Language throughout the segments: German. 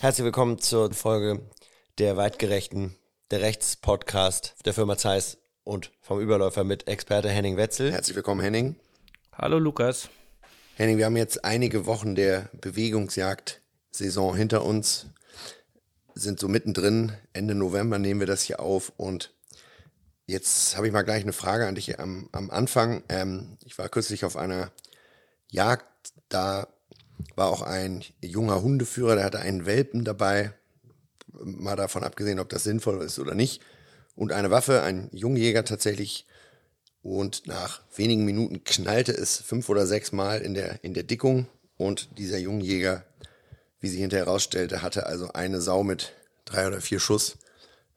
Herzlich willkommen zur Folge der Weitgerechten, der Rechtspodcast der Firma Zeiss und vom Überläufer mit Experte Henning Wetzel. Herzlich willkommen, Henning. Hallo, Lukas. Henning, wir haben jetzt einige Wochen der Bewegungsjagd-Saison hinter uns, sind so mittendrin. Ende November nehmen wir das hier auf und jetzt habe ich mal gleich eine Frage an dich am, am Anfang. Ähm, ich war kürzlich auf einer Jagd, da war auch ein junger Hundeführer, der hatte einen Welpen dabei, mal davon abgesehen, ob das sinnvoll ist oder nicht. Und eine Waffe, ein Jungjäger tatsächlich. Und nach wenigen Minuten knallte es fünf oder sechs Mal in der, in der Dickung. Und dieser Jungjäger, wie sich hinterher herausstellte, hatte also eine Sau mit drei oder vier Schuss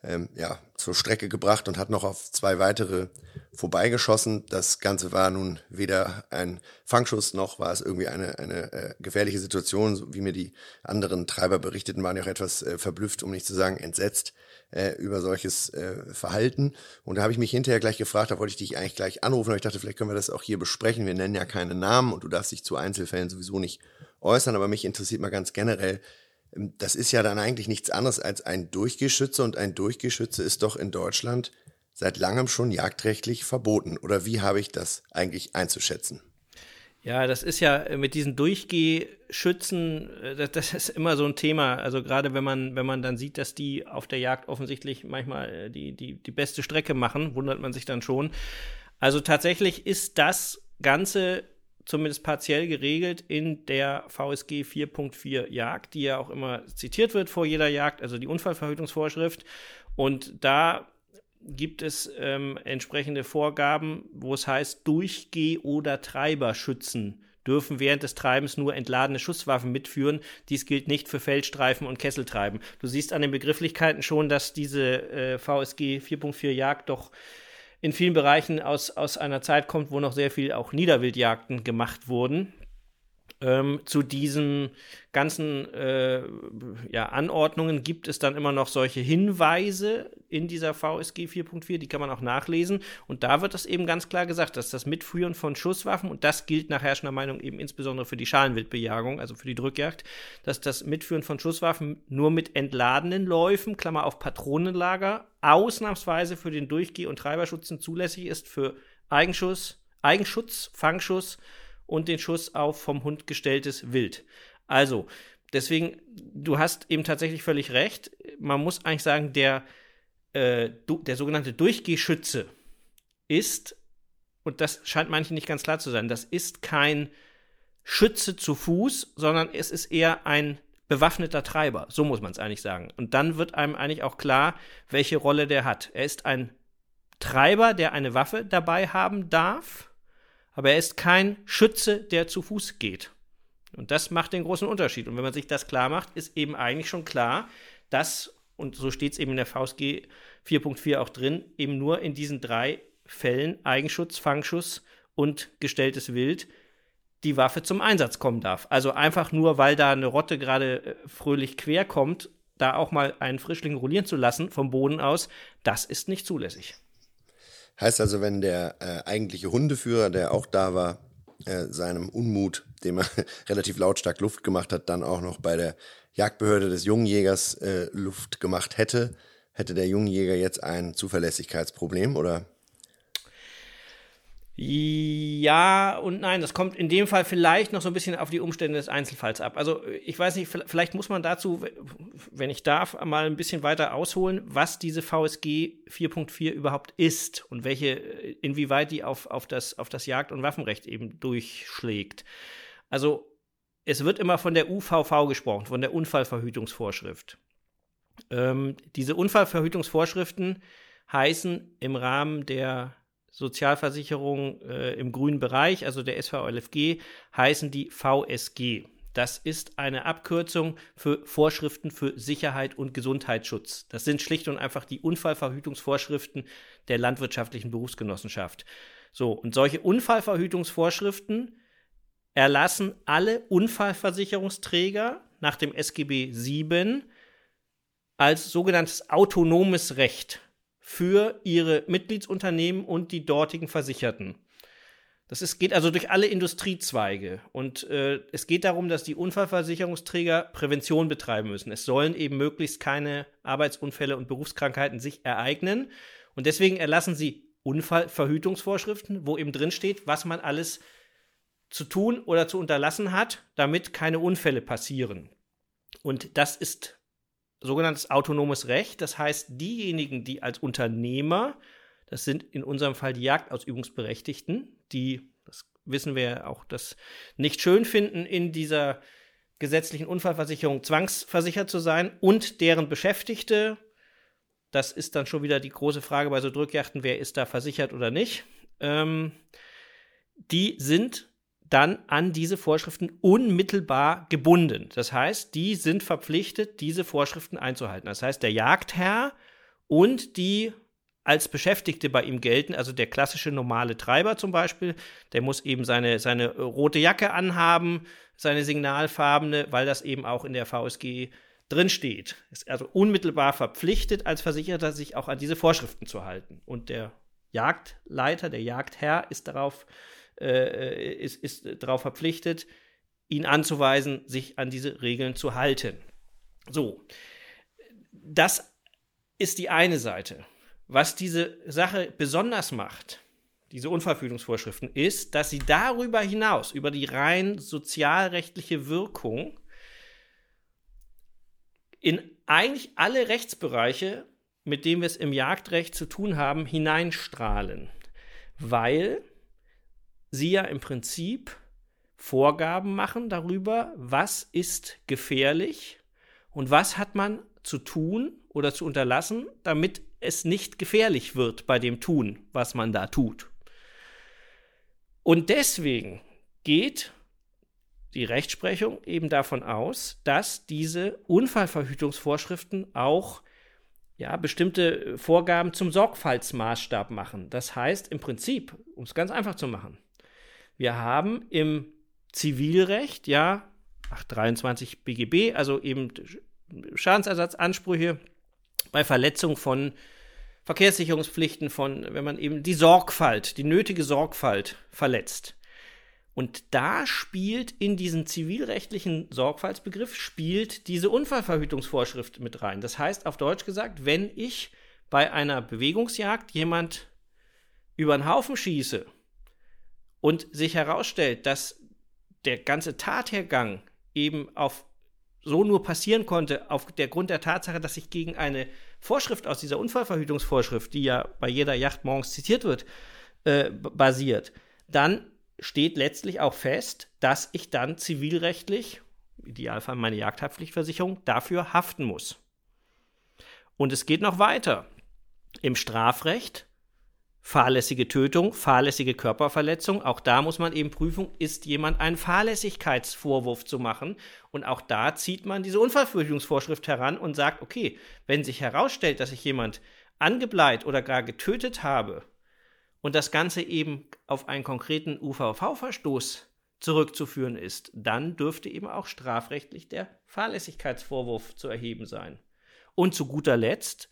ähm, ja, zur Strecke gebracht und hat noch auf zwei weitere vorbeigeschossen. Das Ganze war nun weder ein Fangschuss noch war es irgendwie eine, eine äh, gefährliche Situation. Wie mir die anderen Treiber berichteten, waren ja auch etwas äh, verblüfft, um nicht zu sagen entsetzt äh, über solches äh, Verhalten. Und da habe ich mich hinterher gleich gefragt, da wollte ich dich eigentlich gleich anrufen, aber ich dachte, vielleicht können wir das auch hier besprechen. Wir nennen ja keine Namen und du darfst dich zu Einzelfällen sowieso nicht äußern, aber mich interessiert mal ganz generell, das ist ja dann eigentlich nichts anderes als ein Durchgeschütze und ein Durchgeschütze ist doch in Deutschland seit langem schon jagdrechtlich verboten. Oder wie habe ich das eigentlich einzuschätzen? Ja, das ist ja mit diesen Durchgehschützen, äh, das, ist immer so ein Thema. Also gerade wenn man, wenn man dann sieht, dass die auf der Jagd offensichtlich manchmal äh, die, die, die beste Strecke machen, wundert man sich dann schon. Also tatsächlich ist das Ganze zumindest partiell geregelt in der VSG 4.4 Jagd, die ja auch immer zitiert wird vor jeder Jagd, also die Unfallverhütungsvorschrift. Und da gibt es ähm, entsprechende Vorgaben, wo es heißt, Durchgeh- oder Treiberschützen dürfen während des Treibens nur entladene Schusswaffen mitführen. Dies gilt nicht für Feldstreifen und Kesseltreiben. Du siehst an den Begrifflichkeiten schon, dass diese äh, VSG 4.4 Jagd doch in vielen Bereichen aus, aus einer Zeit kommt, wo noch sehr viel auch Niederwildjagden gemacht wurden. Ähm, zu diesen ganzen äh, ja, Anordnungen gibt es dann immer noch solche Hinweise in dieser VSG 4.4, die kann man auch nachlesen. Und da wird das eben ganz klar gesagt, dass das Mitführen von Schusswaffen, und das gilt nach herrschender Meinung eben insbesondere für die Schalenwildbejagung, also für die Drückjagd, dass das Mitführen von Schusswaffen nur mit entladenen Läufen, Klammer auf Patronenlager, ausnahmsweise für den Durchgeh- und Treiberschutzen zulässig ist für Eigenschuss, Eigenschutz, Fangschuss, und den Schuss auf vom Hund gestelltes Wild. Also, deswegen, du hast eben tatsächlich völlig recht. Man muss eigentlich sagen, der, äh, der sogenannte Durchgehschütze ist, und das scheint manchen nicht ganz klar zu sein, das ist kein Schütze zu Fuß, sondern es ist eher ein bewaffneter Treiber. So muss man es eigentlich sagen. Und dann wird einem eigentlich auch klar, welche Rolle der hat. Er ist ein Treiber, der eine Waffe dabei haben darf aber er ist kein Schütze, der zu Fuß geht. Und das macht den großen Unterschied. Und wenn man sich das klar macht, ist eben eigentlich schon klar, dass, und so steht es eben in der VSG 4.4 auch drin, eben nur in diesen drei Fällen Eigenschutz, Fangschuss und gestelltes Wild die Waffe zum Einsatz kommen darf. Also einfach nur, weil da eine Rotte gerade äh, fröhlich quer kommt, da auch mal einen Frischling rollieren zu lassen vom Boden aus, das ist nicht zulässig. Heißt also, wenn der äh, eigentliche Hundeführer, der auch da war, äh, seinem Unmut, dem er relativ lautstark Luft gemacht hat, dann auch noch bei der Jagdbehörde des Jungjägers äh, Luft gemacht hätte, hätte der Jungjäger jetzt ein Zuverlässigkeitsproblem oder ja und nein, das kommt in dem Fall vielleicht noch so ein bisschen auf die Umstände des Einzelfalls ab. Also ich weiß nicht, vielleicht muss man dazu, wenn ich darf, mal ein bisschen weiter ausholen, was diese VSG 4.4 überhaupt ist und welche, inwieweit die auf, auf, das, auf das Jagd- und Waffenrecht eben durchschlägt. Also es wird immer von der UVV gesprochen, von der Unfallverhütungsvorschrift. Ähm, diese Unfallverhütungsvorschriften heißen im Rahmen der Sozialversicherung äh, im grünen Bereich, also der SVLFG, heißen die VSG. Das ist eine Abkürzung für Vorschriften für Sicherheit und Gesundheitsschutz. Das sind schlicht und einfach die Unfallverhütungsvorschriften der landwirtschaftlichen Berufsgenossenschaft. So, und solche Unfallverhütungsvorschriften erlassen alle Unfallversicherungsträger nach dem SGB 7 als sogenanntes autonomes Recht für ihre Mitgliedsunternehmen und die dortigen Versicherten. Das ist, geht also durch alle Industriezweige. Und äh, es geht darum, dass die Unfallversicherungsträger Prävention betreiben müssen. Es sollen eben möglichst keine Arbeitsunfälle und Berufskrankheiten sich ereignen. Und deswegen erlassen sie Unfallverhütungsvorschriften, wo eben drin steht, was man alles zu tun oder zu unterlassen hat, damit keine Unfälle passieren. Und das ist sogenanntes autonomes Recht. Das heißt, diejenigen, die als Unternehmer das sind in unserem Fall die Jagdausübungsberechtigten, die, das wissen wir ja auch, das nicht schön finden, in dieser gesetzlichen Unfallversicherung zwangsversichert zu sein und deren Beschäftigte. Das ist dann schon wieder die große Frage bei so Drückjachten, wer ist da versichert oder nicht. Ähm, die sind dann an diese Vorschriften unmittelbar gebunden. Das heißt, die sind verpflichtet, diese Vorschriften einzuhalten. Das heißt, der Jagdherr und die als Beschäftigte bei ihm gelten. Also der klassische normale Treiber zum Beispiel, der muss eben seine, seine rote Jacke anhaben, seine signalfarbene, weil das eben auch in der VSG drinsteht. Ist also unmittelbar verpflichtet als Versicherter, sich auch an diese Vorschriften zu halten. Und der Jagdleiter, der Jagdherr ist darauf, äh, ist, ist darauf verpflichtet, ihn anzuweisen, sich an diese Regeln zu halten. So, das ist die eine Seite. Was diese Sache besonders macht, diese Unverfügungsvorschriften, ist, dass sie darüber hinaus, über die rein sozialrechtliche Wirkung, in eigentlich alle Rechtsbereiche, mit denen wir es im Jagdrecht zu tun haben, hineinstrahlen. Weil sie ja im Prinzip Vorgaben machen darüber, was ist gefährlich und was hat man zu tun oder zu unterlassen, damit es nicht gefährlich wird bei dem Tun, was man da tut. Und deswegen geht die Rechtsprechung eben davon aus, dass diese Unfallverhütungsvorschriften auch ja, bestimmte Vorgaben zum Sorgfaltsmaßstab machen. Das heißt im Prinzip, um es ganz einfach zu machen, wir haben im Zivilrecht ja 23 BGB, also eben Schadensersatzansprüche bei Verletzung von Verkehrssicherungspflichten, von, wenn man eben die Sorgfalt, die nötige Sorgfalt verletzt. Und da spielt in diesen zivilrechtlichen Sorgfaltsbegriff, spielt diese Unfallverhütungsvorschrift mit rein. Das heißt, auf Deutsch gesagt, wenn ich bei einer Bewegungsjagd jemand über den Haufen schieße und sich herausstellt, dass der ganze Tathergang eben auf so nur passieren konnte, auf der Grund der Tatsache, dass sich gegen eine Vorschrift aus dieser Unfallverhütungsvorschrift, die ja bei jeder Yacht morgens zitiert wird, äh, basiert, dann steht letztlich auch fest, dass ich dann zivilrechtlich, im Idealfall meine Jagdhaftpflichtversicherung, dafür haften muss. Und es geht noch weiter. Im Strafrecht fahrlässige Tötung, fahrlässige Körperverletzung. Auch da muss man eben prüfen, ist jemand ein Fahrlässigkeitsvorwurf zu machen. Und auch da zieht man diese Unfallverhütungsvorschrift heran und sagt, okay, wenn sich herausstellt, dass ich jemand angebleit oder gar getötet habe und das Ganze eben auf einen konkreten UVV-Verstoß zurückzuführen ist, dann dürfte eben auch strafrechtlich der Fahrlässigkeitsvorwurf zu erheben sein. Und zu guter Letzt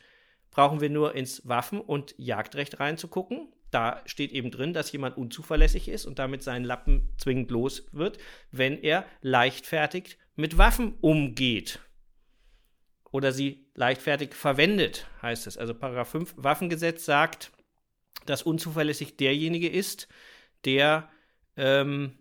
brauchen wir nur ins Waffen- und Jagdrecht reinzugucken. Da steht eben drin, dass jemand unzuverlässig ist und damit seinen Lappen zwingend los wird, wenn er leichtfertig mit Waffen umgeht. Oder sie leichtfertig verwendet, heißt es. Also Paragraph 5 Waffengesetz sagt, dass unzuverlässig derjenige ist, der ähm,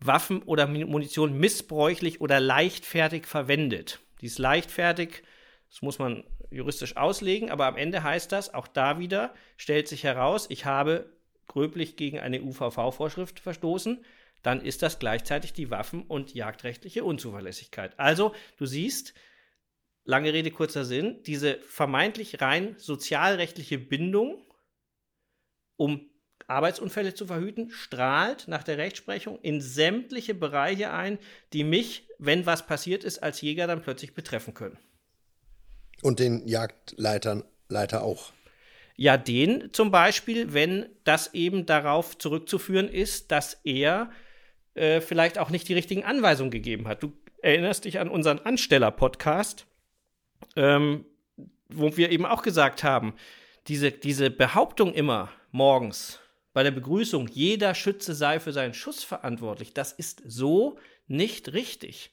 Waffen oder Munition missbräuchlich oder leichtfertig verwendet. Dies leichtfertig, das muss man juristisch auslegen, aber am Ende heißt das, auch da wieder stellt sich heraus, ich habe gröblich gegen eine UVV-Vorschrift verstoßen, dann ist das gleichzeitig die Waffen- und jagdrechtliche Unzuverlässigkeit. Also, du siehst, lange Rede, kurzer Sinn, diese vermeintlich rein sozialrechtliche Bindung, um Arbeitsunfälle zu verhüten, strahlt nach der Rechtsprechung in sämtliche Bereiche ein, die mich, wenn was passiert ist, als Jäger dann plötzlich betreffen können. Und den Jagdleitern Leiter auch. Ja, den zum Beispiel, wenn das eben darauf zurückzuführen ist, dass er äh, vielleicht auch nicht die richtigen Anweisungen gegeben hat. Du erinnerst dich an unseren Ansteller-Podcast, ähm, wo wir eben auch gesagt haben, diese, diese Behauptung immer morgens bei der Begrüßung, jeder Schütze sei für seinen Schuss verantwortlich, das ist so nicht richtig.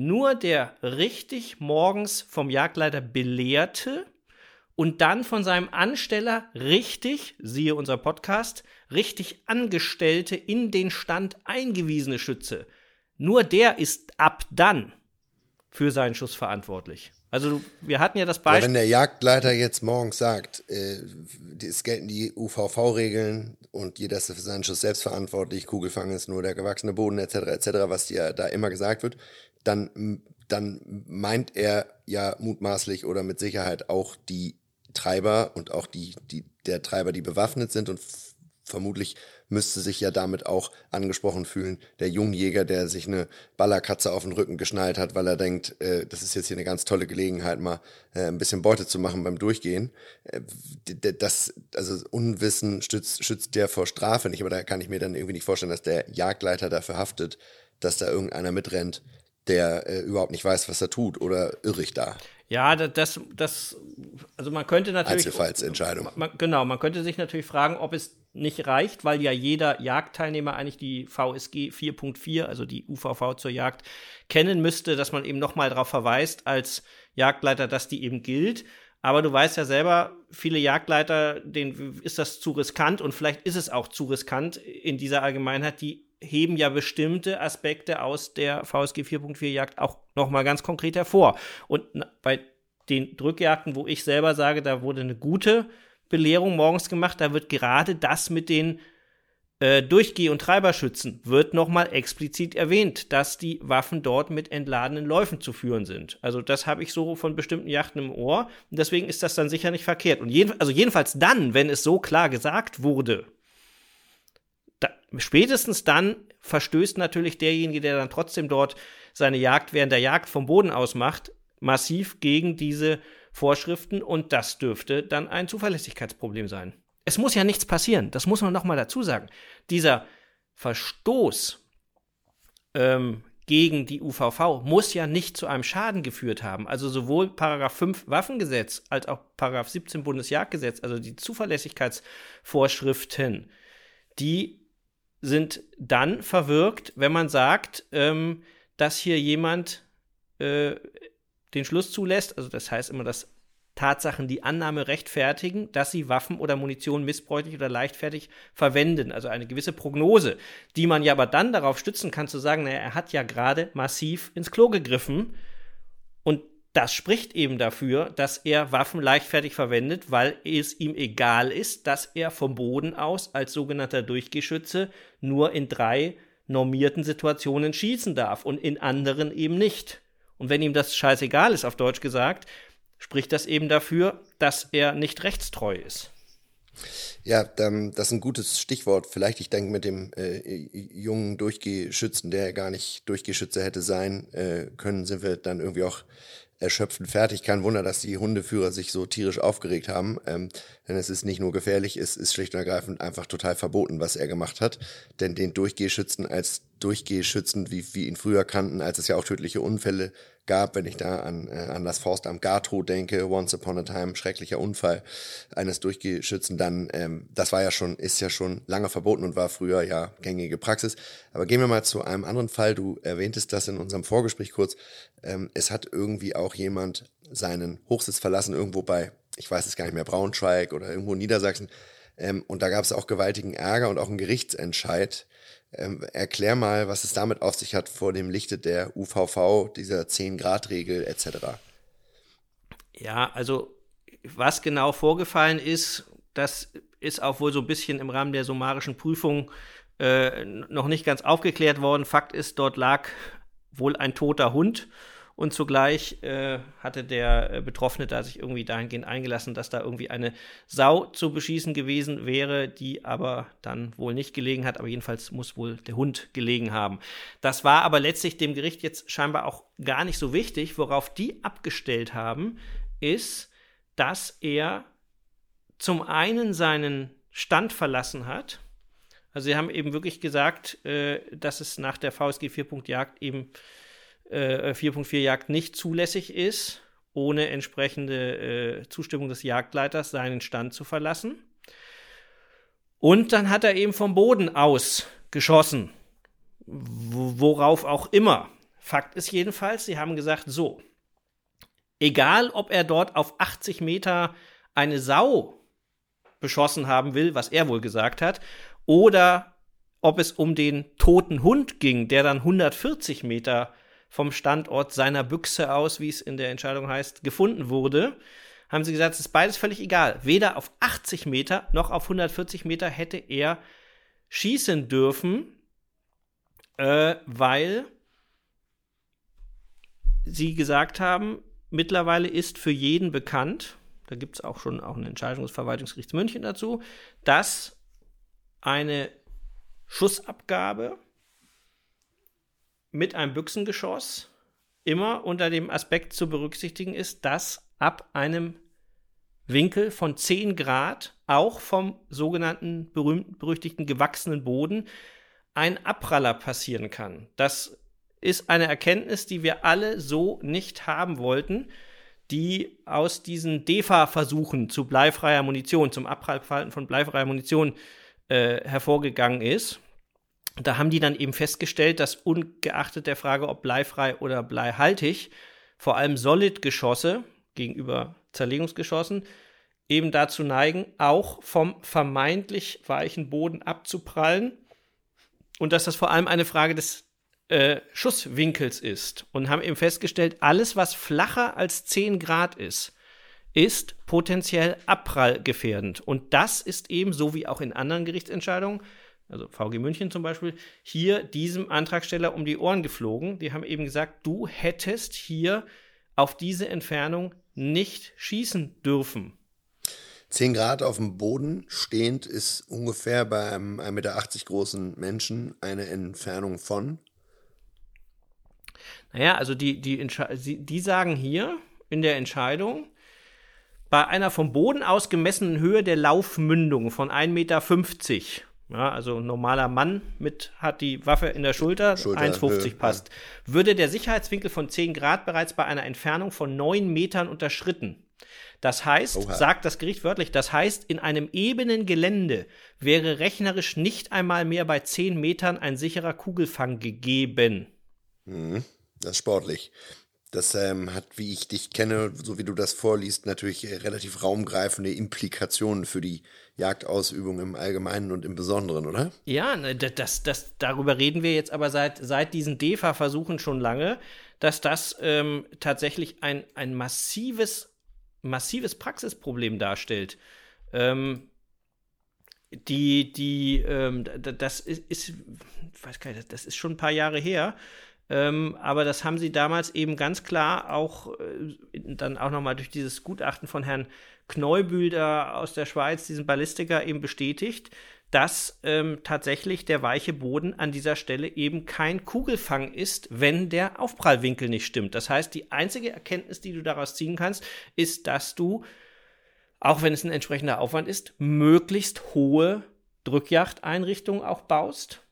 Nur der richtig morgens vom Jagdleiter belehrte und dann von seinem Ansteller richtig, siehe unser Podcast, richtig angestellte, in den Stand eingewiesene Schütze, nur der ist ab dann für seinen Schuss verantwortlich. Also wir hatten ja das Beispiel. Ja, wenn der Jagdleiter jetzt morgens sagt, äh, es gelten die UVV-Regeln und jeder ist für seinen Schuss selbstverantwortlich, Kugelfang ist nur der gewachsene Boden etc. etc., was ja da immer gesagt wird, dann, dann meint er ja mutmaßlich oder mit Sicherheit auch die Treiber und auch die, die, der Treiber, die bewaffnet sind und vermutlich müsste sich ja damit auch angesprochen fühlen, der Jungjäger, der sich eine Ballerkatze auf den Rücken geschnallt hat, weil er denkt, äh, das ist jetzt hier eine ganz tolle Gelegenheit, mal äh, ein bisschen Beute zu machen beim Durchgehen. Äh, das, also Unwissen schützt, schützt der vor Strafe nicht, aber da kann ich mir dann irgendwie nicht vorstellen, dass der Jagdleiter dafür haftet, dass da irgendeiner mitrennt, der äh, überhaupt nicht weiß, was er tut, oder irre ich da? Ja, das, das, also man könnte natürlich. Einzelfallsentscheidung. Man, genau, man könnte sich natürlich fragen, ob es nicht reicht, weil ja jeder Jagdteilnehmer eigentlich die VSG 4.4, also die UVV zur Jagd, kennen müsste, dass man eben nochmal darauf verweist als Jagdleiter, dass die eben gilt. Aber du weißt ja selber, viele Jagdleiter, denen ist das zu riskant und vielleicht ist es auch zu riskant in dieser Allgemeinheit, die heben ja bestimmte Aspekte aus der VSG 4.4 Jagd auch nochmal ganz konkret hervor. Und bei den Drückjagden, wo ich selber sage, da wurde eine gute Belehrung morgens gemacht, da wird gerade das mit den äh, Durchgeh- und Treiberschützen wird nochmal explizit erwähnt, dass die Waffen dort mit entladenen Läufen zu führen sind. Also das habe ich so von bestimmten Yachten im Ohr und deswegen ist das dann sicher nicht verkehrt. Und jeden, also jedenfalls dann, wenn es so klar gesagt wurde, spätestens dann verstößt natürlich derjenige, der dann trotzdem dort seine Jagd während der Jagd vom Boden aus macht, massiv gegen diese Vorschriften und das dürfte dann ein Zuverlässigkeitsproblem sein. Es muss ja nichts passieren, das muss man nochmal dazu sagen. Dieser Verstoß ähm, gegen die UVV muss ja nicht zu einem Schaden geführt haben. Also sowohl Paragraph 5 Waffengesetz als auch Paragraph 17 Bundesjagdgesetz, also die Zuverlässigkeitsvorschriften, die sind dann verwirkt, wenn man sagt, ähm, dass hier jemand äh, den Schluss zulässt, also das heißt immer, dass Tatsachen die Annahme rechtfertigen, dass sie Waffen oder Munition missbräuchlich oder leichtfertig verwenden. Also eine gewisse Prognose, die man ja aber dann darauf stützen kann, zu sagen, naja, er hat ja gerade massiv ins Klo gegriffen das spricht eben dafür, dass er Waffen leichtfertig verwendet, weil es ihm egal ist, dass er vom Boden aus als sogenannter Durchgeschütze nur in drei normierten Situationen schießen darf und in anderen eben nicht. Und wenn ihm das scheißegal ist, auf Deutsch gesagt, spricht das eben dafür, dass er nicht rechtstreu ist. Ja, das ist ein gutes Stichwort. Vielleicht, ich denke, mit dem äh, jungen Durchgeschützen, der gar nicht Durchgeschütze hätte sein äh, können, sind wir dann irgendwie auch erschöpfend fertig. Kein Wunder, dass die Hundeführer sich so tierisch aufgeregt haben. Ähm, denn es ist nicht nur gefährlich, es ist schlicht und ergreifend einfach total verboten, was er gemacht hat. Denn den Durchgehschützen als Durchgehschützen, wie wir ihn früher kannten, als es ja auch tödliche Unfälle gab, wenn ich da an, äh, an das Forstamt Gartow denke, Once Upon a Time, schrecklicher Unfall eines Durchgeschützen, dann, ähm, das war ja schon, ist ja schon lange verboten und war früher ja gängige Praxis. Aber gehen wir mal zu einem anderen Fall. Du erwähntest das in unserem Vorgespräch kurz. Ähm, es hat irgendwie auch jemand seinen Hochsitz verlassen, irgendwo bei, ich weiß es gar nicht mehr, Braunschweig oder irgendwo in Niedersachsen. Ähm, und da gab es auch gewaltigen Ärger und auch einen Gerichtsentscheid, ähm, erklär mal, was es damit auf sich hat vor dem Lichte der UVV, dieser 10-Grad-Regel etc. Ja, also was genau vorgefallen ist, das ist auch wohl so ein bisschen im Rahmen der summarischen Prüfung äh, noch nicht ganz aufgeklärt worden. Fakt ist, dort lag wohl ein toter Hund und zugleich äh, hatte der äh, Betroffene da sich irgendwie dahingehend eingelassen, dass da irgendwie eine Sau zu beschießen gewesen wäre, die aber dann wohl nicht gelegen hat. Aber jedenfalls muss wohl der Hund gelegen haben. Das war aber letztlich dem Gericht jetzt scheinbar auch gar nicht so wichtig. Worauf die abgestellt haben, ist, dass er zum einen seinen Stand verlassen hat. Also sie haben eben wirklich gesagt, äh, dass es nach der VSG 4. Jagd eben äh, 4.4 Jagd nicht zulässig ist, ohne entsprechende äh, Zustimmung des Jagdleiters seinen Stand zu verlassen. Und dann hat er eben vom Boden aus geschossen. Worauf auch immer. Fakt ist jedenfalls, sie haben gesagt, so, egal ob er dort auf 80 Meter eine Sau beschossen haben will, was er wohl gesagt hat, oder ob es um den toten Hund ging, der dann 140 Meter vom Standort seiner Büchse aus, wie es in der Entscheidung heißt, gefunden wurde, haben sie gesagt, es ist beides völlig egal. Weder auf 80 Meter noch auf 140 Meter hätte er schießen dürfen, äh, weil sie gesagt haben, mittlerweile ist für jeden bekannt, da gibt es auch schon auch eine Entscheidung des Verwaltungsgerichts München dazu, dass eine Schussabgabe mit einem Büchsengeschoss immer unter dem Aspekt zu berücksichtigen ist, dass ab einem Winkel von 10 Grad auch vom sogenannten berühmten, berüchtigten gewachsenen Boden ein Abpraller passieren kann. Das ist eine Erkenntnis, die wir alle so nicht haben wollten, die aus diesen DEFA-Versuchen zu bleifreier Munition, zum Abprallverhalten von bleifreier Munition äh, hervorgegangen ist. Da haben die dann eben festgestellt, dass ungeachtet der Frage, ob bleifrei oder bleihaltig, vor allem Solid-Geschosse gegenüber Zerlegungsgeschossen eben dazu neigen, auch vom vermeintlich weichen Boden abzuprallen und dass das vor allem eine Frage des äh, Schusswinkels ist und haben eben festgestellt, alles, was flacher als 10 Grad ist, ist potenziell abprallgefährdend. Und das ist eben, so wie auch in anderen Gerichtsentscheidungen, also VG München zum Beispiel, hier diesem Antragsteller um die Ohren geflogen. Die haben eben gesagt, du hättest hier auf diese Entfernung nicht schießen dürfen. 10 Grad auf dem Boden stehend ist ungefähr bei einem 1,80 Meter großen Menschen eine Entfernung von? Naja, also die, die, die sagen hier in der Entscheidung, bei einer vom Boden aus gemessenen Höhe der Laufmündung von 1,50 Meter, ja, also ein normaler Mann mit hat die Waffe in der Schulter, Schulter 1,50 passt, ja. würde der Sicherheitswinkel von 10 Grad bereits bei einer Entfernung von 9 Metern unterschritten. Das heißt, Oha. sagt das Gericht wörtlich, das heißt, in einem ebenen Gelände wäre rechnerisch nicht einmal mehr bei 10 Metern ein sicherer Kugelfang gegeben. Mhm. Das ist sportlich. Das ähm, hat, wie ich dich kenne, so wie du das vorliest, natürlich äh, relativ raumgreifende Implikationen für die Jagdausübung im Allgemeinen und im Besonderen, oder? Ja, ne, das, das, darüber reden wir jetzt aber seit, seit diesen DEFA-Versuchen schon lange, dass das ähm, tatsächlich ein, ein massives, massives Praxisproblem darstellt. Ähm, die, die, ähm, das ist, ist, weiß gar nicht, das ist schon ein paar Jahre her. Ähm, aber das haben sie damals eben ganz klar auch äh, dann auch nochmal durch dieses Gutachten von Herrn Kneubühl da aus der Schweiz, diesen Ballistiker, eben bestätigt, dass ähm, tatsächlich der weiche Boden an dieser Stelle eben kein Kugelfang ist, wenn der Aufprallwinkel nicht stimmt. Das heißt, die einzige Erkenntnis, die du daraus ziehen kannst, ist, dass du, auch wenn es ein entsprechender Aufwand ist, möglichst hohe Drückjagdeinrichtungen auch baust.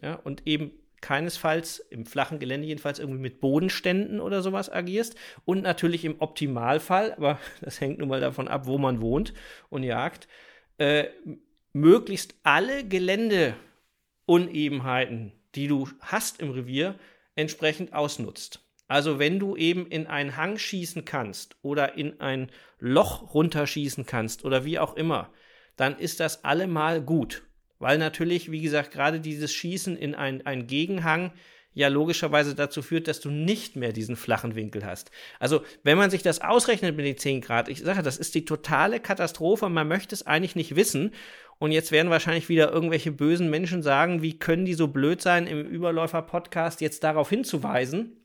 Ja, und eben keinesfalls im flachen Gelände jedenfalls irgendwie mit Bodenständen oder sowas agierst und natürlich im Optimalfall, aber das hängt nun mal davon ab, wo man wohnt und jagt, äh, möglichst alle Geländeunebenheiten, die du hast im Revier, entsprechend ausnutzt. Also wenn du eben in einen Hang schießen kannst oder in ein Loch runterschießen kannst oder wie auch immer, dann ist das allemal gut. Weil natürlich, wie gesagt, gerade dieses Schießen in einen Gegenhang ja logischerweise dazu führt, dass du nicht mehr diesen flachen Winkel hast. Also, wenn man sich das ausrechnet mit den 10 Grad, ich sage, das ist die totale Katastrophe, man möchte es eigentlich nicht wissen. Und jetzt werden wahrscheinlich wieder irgendwelche bösen Menschen sagen, wie können die so blöd sein, im Überläufer-Podcast jetzt darauf hinzuweisen.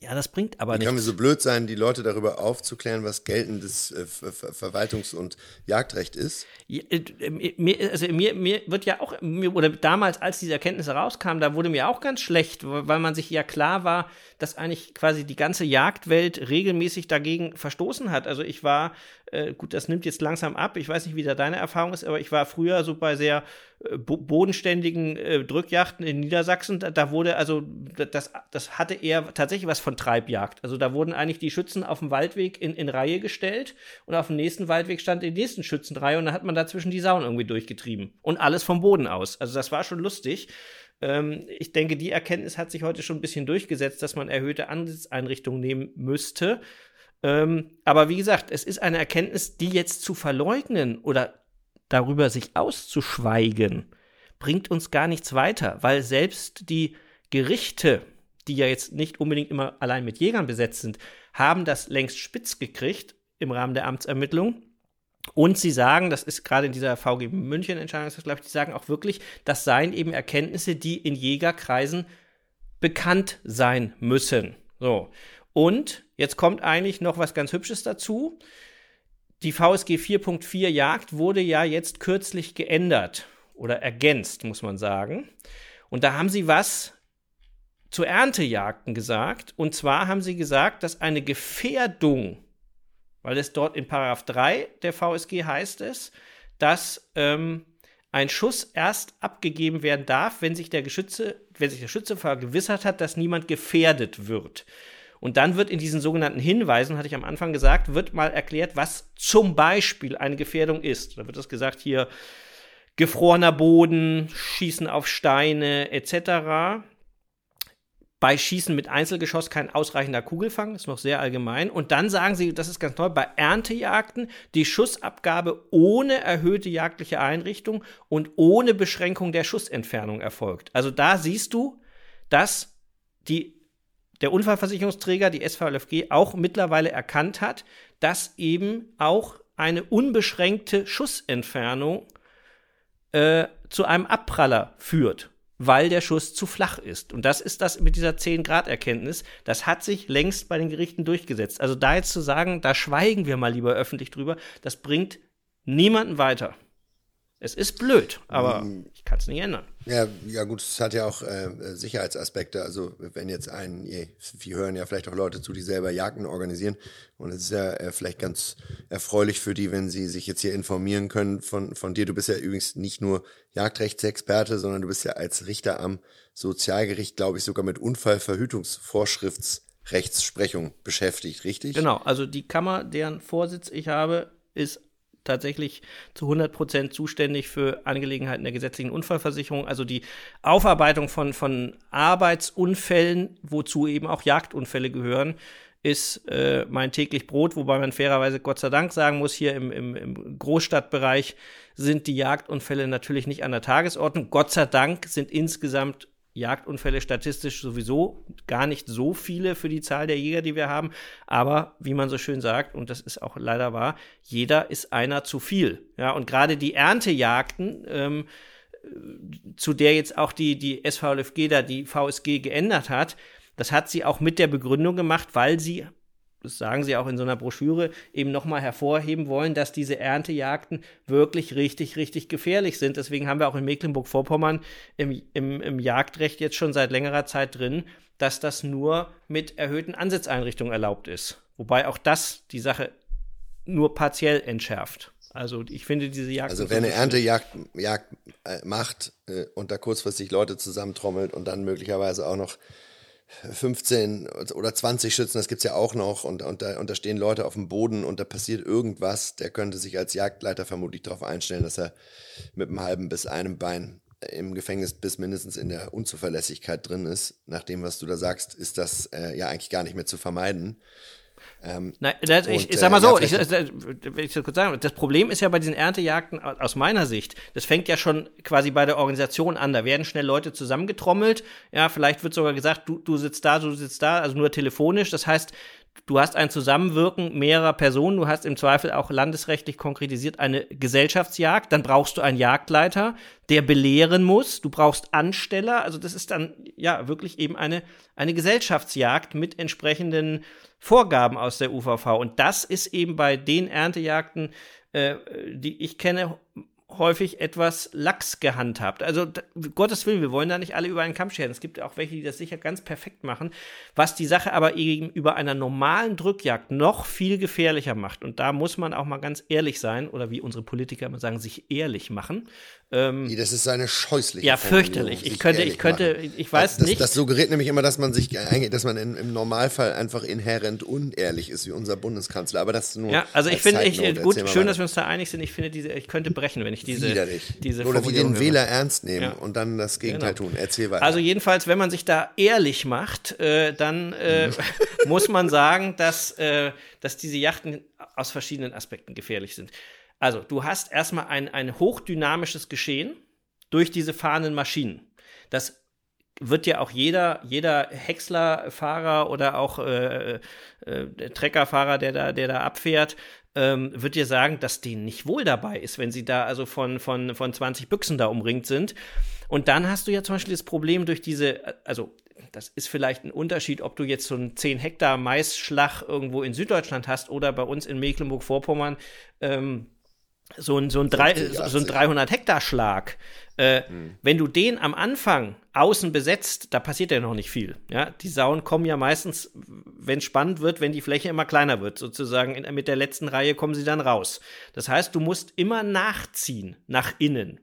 Ja, das bringt aber Wie nichts. Kann mir so blöd sein, die Leute darüber aufzuklären, was geltendes äh, Ver Verwaltungs- und Jagdrecht ist? Ja, äh, mir, also mir, mir wird ja auch, mir, oder damals, als diese Erkenntnisse rauskamen, da wurde mir auch ganz schlecht, weil man sich ja klar war, dass eigentlich quasi die ganze Jagdwelt regelmäßig dagegen verstoßen hat. Also ich war, äh, gut, das nimmt jetzt langsam ab, ich weiß nicht, wie da deine Erfahrung ist, aber ich war früher so bei sehr äh, bodenständigen äh, Drückjachten in Niedersachsen, da, da, wurde also, das, das hatte eher tatsächlich was von Treibjagd. Also da wurden eigentlich die Schützen auf dem Waldweg in, in Reihe gestellt und auf dem nächsten Waldweg stand die nächsten Schützenreihe und dann hat man dazwischen die Sauen irgendwie durchgetrieben. Und alles vom Boden aus. Also das war schon lustig. Ähm, ich denke, die Erkenntnis hat sich heute schon ein bisschen durchgesetzt, dass man erhöhte Ansitzeinrichtungen nehmen müsste. Ähm, aber wie gesagt, es ist eine Erkenntnis, die jetzt zu verleugnen oder darüber sich auszuschweigen, bringt uns gar nichts weiter, weil selbst die Gerichte, die ja jetzt nicht unbedingt immer allein mit Jägern besetzt sind, haben das längst spitz gekriegt im Rahmen der Amtsermittlung. Und sie sagen, das ist gerade in dieser VG München-Entscheidung, glaube ich, die sagen auch wirklich, das seien eben Erkenntnisse, die in Jägerkreisen bekannt sein müssen. So. Und jetzt kommt eigentlich noch was ganz Hübsches dazu die VSG 4.4 Jagd wurde ja jetzt kürzlich geändert oder ergänzt, muss man sagen. Und da haben sie was zu Erntejagden gesagt. Und zwar haben sie gesagt, dass eine Gefährdung, weil es dort in Paragraph 3 der VSG heißt es, dass ähm, ein Schuss erst abgegeben werden darf, wenn sich der Geschütze, wenn sich der Schütze vergewissert hat, dass niemand gefährdet wird. Und dann wird in diesen sogenannten Hinweisen, hatte ich am Anfang gesagt, wird mal erklärt, was zum Beispiel eine Gefährdung ist. Da wird es gesagt hier, gefrorener Boden, Schießen auf Steine etc. Bei Schießen mit Einzelgeschoss kein ausreichender Kugelfang, ist noch sehr allgemein. Und dann sagen sie, das ist ganz toll, bei Erntejagden die Schussabgabe ohne erhöhte jagdliche Einrichtung und ohne Beschränkung der Schussentfernung erfolgt. Also da siehst du, dass die der Unfallversicherungsträger, die SVLFG, auch mittlerweile erkannt hat, dass eben auch eine unbeschränkte Schussentfernung äh, zu einem Abpraller führt, weil der Schuss zu flach ist. Und das ist das mit dieser 10-Grad-Erkenntnis. Das hat sich längst bei den Gerichten durchgesetzt. Also da jetzt zu sagen, da schweigen wir mal lieber öffentlich drüber, das bringt niemanden weiter. Es ist blöd, aber mm. ich kann es nicht ändern. Ja, ja gut, es hat ja auch äh, Sicherheitsaspekte. Also wenn jetzt ein, wir hören ja vielleicht auch Leute zu, die selber Jagden organisieren und es ist ja äh, vielleicht ganz erfreulich für die, wenn sie sich jetzt hier informieren können von, von dir. Du bist ja übrigens nicht nur Jagdrechtsexperte, sondern du bist ja als Richter am Sozialgericht, glaube ich, sogar mit Unfallverhütungsvorschriftsrechtsprechung beschäftigt, richtig? Genau, also die Kammer, deren Vorsitz ich habe, ist tatsächlich zu 100 Prozent zuständig für Angelegenheiten der gesetzlichen Unfallversicherung, also die Aufarbeitung von, von Arbeitsunfällen, wozu eben auch Jagdunfälle gehören, ist äh, mein täglich Brot, wobei man fairerweise Gott sei Dank sagen muss, hier im, im, im Großstadtbereich sind die Jagdunfälle natürlich nicht an der Tagesordnung. Gott sei Dank sind insgesamt Jagdunfälle statistisch sowieso gar nicht so viele für die Zahl der Jäger, die wir haben. Aber wie man so schön sagt, und das ist auch leider wahr, jeder ist einer zu viel. Ja, und gerade die Erntejagden, ähm, zu der jetzt auch die, die SVLFG da die VSG geändert hat, das hat sie auch mit der Begründung gemacht, weil sie das sagen sie auch in so einer Broschüre, eben nochmal hervorheben wollen, dass diese Erntejagden wirklich richtig, richtig gefährlich sind. Deswegen haben wir auch in Mecklenburg-Vorpommern im, im, im Jagdrecht jetzt schon seit längerer Zeit drin, dass das nur mit erhöhten Ansitzeinrichtungen erlaubt ist. Wobei auch das die Sache nur partiell entschärft. Also ich finde diese Jagd. Also wer eine Erntejagd Jagd, äh, macht äh, und da kurzfristig Leute zusammentrommelt und dann möglicherweise auch noch 15 oder 20 Schützen, das gibt's ja auch noch, und, und, da, und da stehen Leute auf dem Boden und da passiert irgendwas, der könnte sich als Jagdleiter vermutlich darauf einstellen, dass er mit einem halben bis einem Bein im Gefängnis bis mindestens in der Unzuverlässigkeit drin ist. Nach dem, was du da sagst, ist das äh, ja eigentlich gar nicht mehr zu vermeiden. Ähm, Nein, das, ich, ich sag mal äh, so, ja, ich, ich, ich kurz sagen, das Problem ist ja bei diesen Erntejagden aus meiner Sicht, das fängt ja schon quasi bei der Organisation an. Da werden schnell Leute zusammengetrommelt. Ja, vielleicht wird sogar gesagt, du, du sitzt da, du sitzt da, also nur telefonisch. Das heißt, du hast ein Zusammenwirken mehrerer Personen, du hast im Zweifel auch landesrechtlich konkretisiert eine Gesellschaftsjagd, dann brauchst du einen Jagdleiter, der belehren muss, du brauchst Ansteller, also das ist dann ja wirklich eben eine, eine Gesellschaftsjagd mit entsprechenden Vorgaben aus der UVV. Und das ist eben bei den Erntejagden, äh, die ich kenne, häufig etwas lax gehandhabt. Also, Gottes Willen, wir wollen da nicht alle über einen Kamm scheren. Es gibt auch welche, die das sicher ganz perfekt machen, was die Sache aber gegenüber einer normalen Drückjagd noch viel gefährlicher macht. Und da muss man auch mal ganz ehrlich sein, oder wie unsere Politiker immer sagen, sich ehrlich machen. Ähm, das ist eine scheußliche Ja, fürchterlich. Ich könnte, ich könnte, machen. ich weiß das, nicht. Das suggeriert nämlich immer, dass man sich, dass man in, im Normalfall einfach inhärent unehrlich ist, wie unser Bundeskanzler. Aber das nur. Ja, also ich finde, ich, gut, schön, dass wir uns da einig sind. Ich finde diese, ich könnte brechen, wenn ich diese, Widerlich. diese Oder wie den Wähler ernst nehmen ja. und dann das Gegenteil genau. tun. Erzähl weiter. Also jedenfalls, wenn man sich da ehrlich macht, äh, dann äh, muss man sagen, dass, äh, dass diese Yachten aus verschiedenen Aspekten gefährlich sind. Also, du hast erstmal ein, ein hochdynamisches Geschehen durch diese fahrenden Maschinen. Das wird ja auch jeder, jeder Häckslerfahrer oder auch äh, äh, Treckerfahrer, der da, der da abfährt, ähm, wird dir sagen, dass denen nicht wohl dabei ist, wenn sie da also von, von, von 20 Büchsen da umringt sind. Und dann hast du ja zum Beispiel das Problem durch diese, also das ist vielleicht ein Unterschied, ob du jetzt so einen 10 Hektar Maisschlag irgendwo in Süddeutschland hast oder bei uns in Mecklenburg-Vorpommern ähm, so ein, so ein, 50, so ein 300 Hektar Schlag. Äh, hm. Wenn du den am Anfang außen besetzt, da passiert ja noch nicht viel. Ja, die Sauen kommen ja meistens, wenn es spannend wird, wenn die Fläche immer kleiner wird, sozusagen in, mit der letzten Reihe kommen sie dann raus. Das heißt, du musst immer nachziehen nach innen.